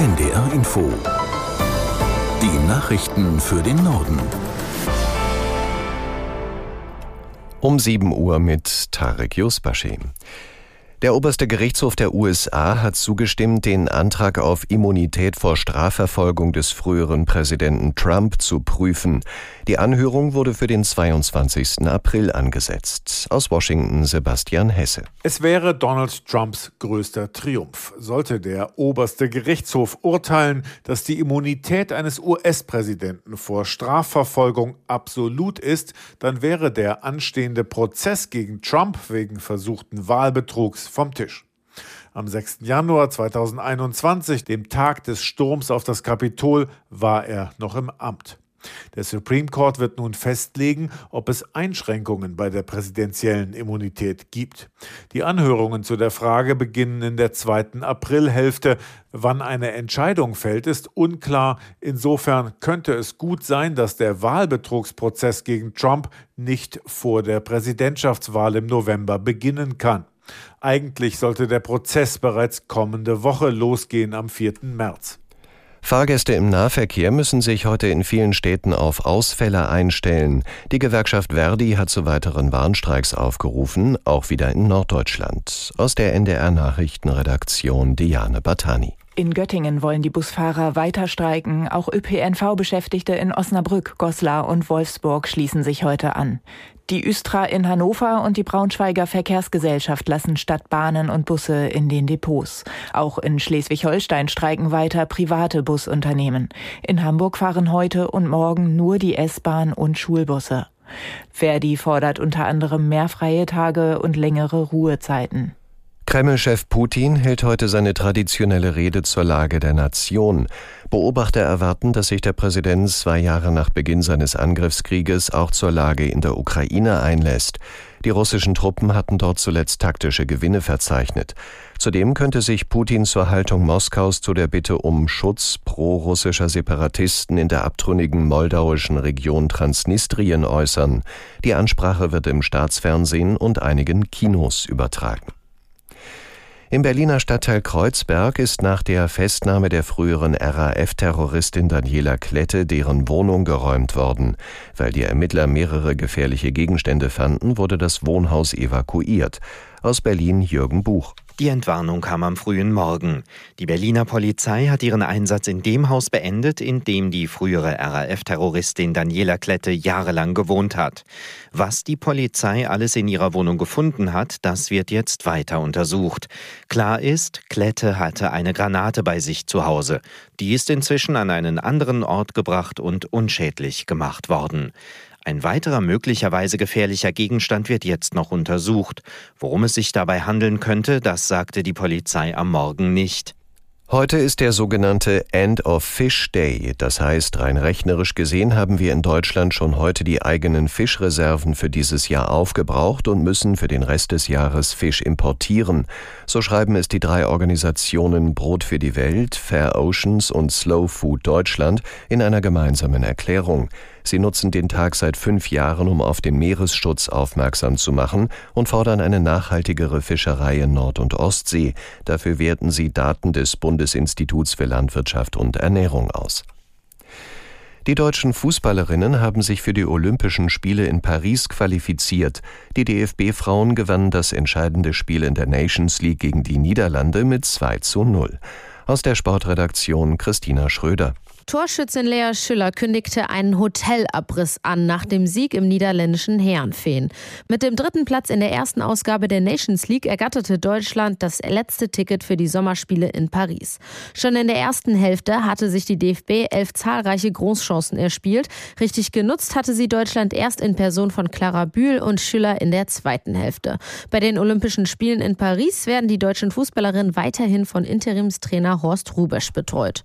NDR Info. Die Nachrichten für den Norden. Um 7 Uhr mit Tarek Yusbashi. Der oberste Gerichtshof der USA hat zugestimmt, den Antrag auf Immunität vor Strafverfolgung des früheren Präsidenten Trump zu prüfen. Die Anhörung wurde für den 22. April angesetzt. Aus Washington Sebastian Hesse. Es wäre Donald Trumps größter Triumph. Sollte der oberste Gerichtshof urteilen, dass die Immunität eines US-Präsidenten vor Strafverfolgung absolut ist, dann wäre der anstehende Prozess gegen Trump wegen versuchten Wahlbetrugs vom Tisch. Am 6. Januar 2021, dem Tag des Sturms auf das Kapitol, war er noch im Amt. Der Supreme Court wird nun festlegen, ob es Einschränkungen bei der präsidentiellen Immunität gibt. Die Anhörungen zu der Frage beginnen in der zweiten Aprilhälfte. Wann eine Entscheidung fällt, ist unklar. Insofern könnte es gut sein, dass der Wahlbetrugsprozess gegen Trump nicht vor der Präsidentschaftswahl im November beginnen kann. Eigentlich sollte der Prozess bereits kommende Woche losgehen am 4. März. Fahrgäste im Nahverkehr müssen sich heute in vielen Städten auf Ausfälle einstellen. Die Gewerkschaft Verdi hat zu weiteren Warnstreiks aufgerufen, auch wieder in Norddeutschland. Aus der NDR Nachrichtenredaktion Diane Batani. In Göttingen wollen die Busfahrer weiter streiken. Auch ÖPNV-Beschäftigte in Osnabrück, Goslar und Wolfsburg schließen sich heute an. Die Üstra in Hannover und die Braunschweiger Verkehrsgesellschaft lassen Stadtbahnen und Busse in den Depots. Auch in Schleswig-Holstein streiken weiter private Busunternehmen. In Hamburg fahren heute und morgen nur die S-Bahn und Schulbusse. Verdi fordert unter anderem mehr freie Tage und längere Ruhezeiten. Kreml-Chef Putin hält heute seine traditionelle Rede zur Lage der Nation. Beobachter erwarten, dass sich der Präsident zwei Jahre nach Beginn seines Angriffskrieges auch zur Lage in der Ukraine einlässt. Die russischen Truppen hatten dort zuletzt taktische Gewinne verzeichnet. Zudem könnte sich Putin zur Haltung Moskaus zu der Bitte um Schutz pro-russischer Separatisten in der abtrünnigen moldauischen Region Transnistrien äußern. Die Ansprache wird im Staatsfernsehen und einigen Kinos übertragen. Im Berliner Stadtteil Kreuzberg ist nach der Festnahme der früheren RAF-Terroristin Daniela Klette deren Wohnung geräumt worden. Weil die Ermittler mehrere gefährliche Gegenstände fanden, wurde das Wohnhaus evakuiert. Aus Berlin Jürgen Buch. Die Entwarnung kam am frühen Morgen. Die Berliner Polizei hat ihren Einsatz in dem Haus beendet, in dem die frühere RAF-Terroristin Daniela Klette jahrelang gewohnt hat. Was die Polizei alles in ihrer Wohnung gefunden hat, das wird jetzt weiter untersucht. Klar ist, Klette hatte eine Granate bei sich zu Hause. Die ist inzwischen an einen anderen Ort gebracht und unschädlich gemacht worden. Ein weiterer möglicherweise gefährlicher Gegenstand wird jetzt noch untersucht. Worum es sich dabei handeln könnte, das sagte die Polizei am Morgen nicht. Heute ist der sogenannte End of Fish Day. Das heißt, rein rechnerisch gesehen haben wir in Deutschland schon heute die eigenen Fischreserven für dieses Jahr aufgebraucht und müssen für den Rest des Jahres Fisch importieren. So schreiben es die drei Organisationen Brot für die Welt, Fair Oceans und Slow Food Deutschland in einer gemeinsamen Erklärung. Sie nutzen den Tag seit fünf Jahren, um auf den Meeresschutz aufmerksam zu machen und fordern eine nachhaltigere Fischerei in Nord- und Ostsee. Dafür werten sie Daten des Bundesinstituts für Landwirtschaft und Ernährung aus. Die deutschen Fußballerinnen haben sich für die Olympischen Spiele in Paris qualifiziert. Die DFB-Frauen gewannen das entscheidende Spiel in der Nations League gegen die Niederlande mit 2 zu 0. Aus der Sportredaktion Christina Schröder. Torschützin Lea Schüller kündigte einen Hotelabriss an nach dem Sieg im niederländischen Herrenfeen. Mit dem dritten Platz in der ersten Ausgabe der Nations League ergatterte Deutschland das letzte Ticket für die Sommerspiele in Paris. Schon in der ersten Hälfte hatte sich die DFB elf zahlreiche Großchancen erspielt. Richtig genutzt hatte sie Deutschland erst in Person von Clara Bühl und Schüller in der zweiten Hälfte. Bei den Olympischen Spielen in Paris werden die deutschen Fußballerinnen weiterhin von Interimstrainer Horst Rubesch betreut.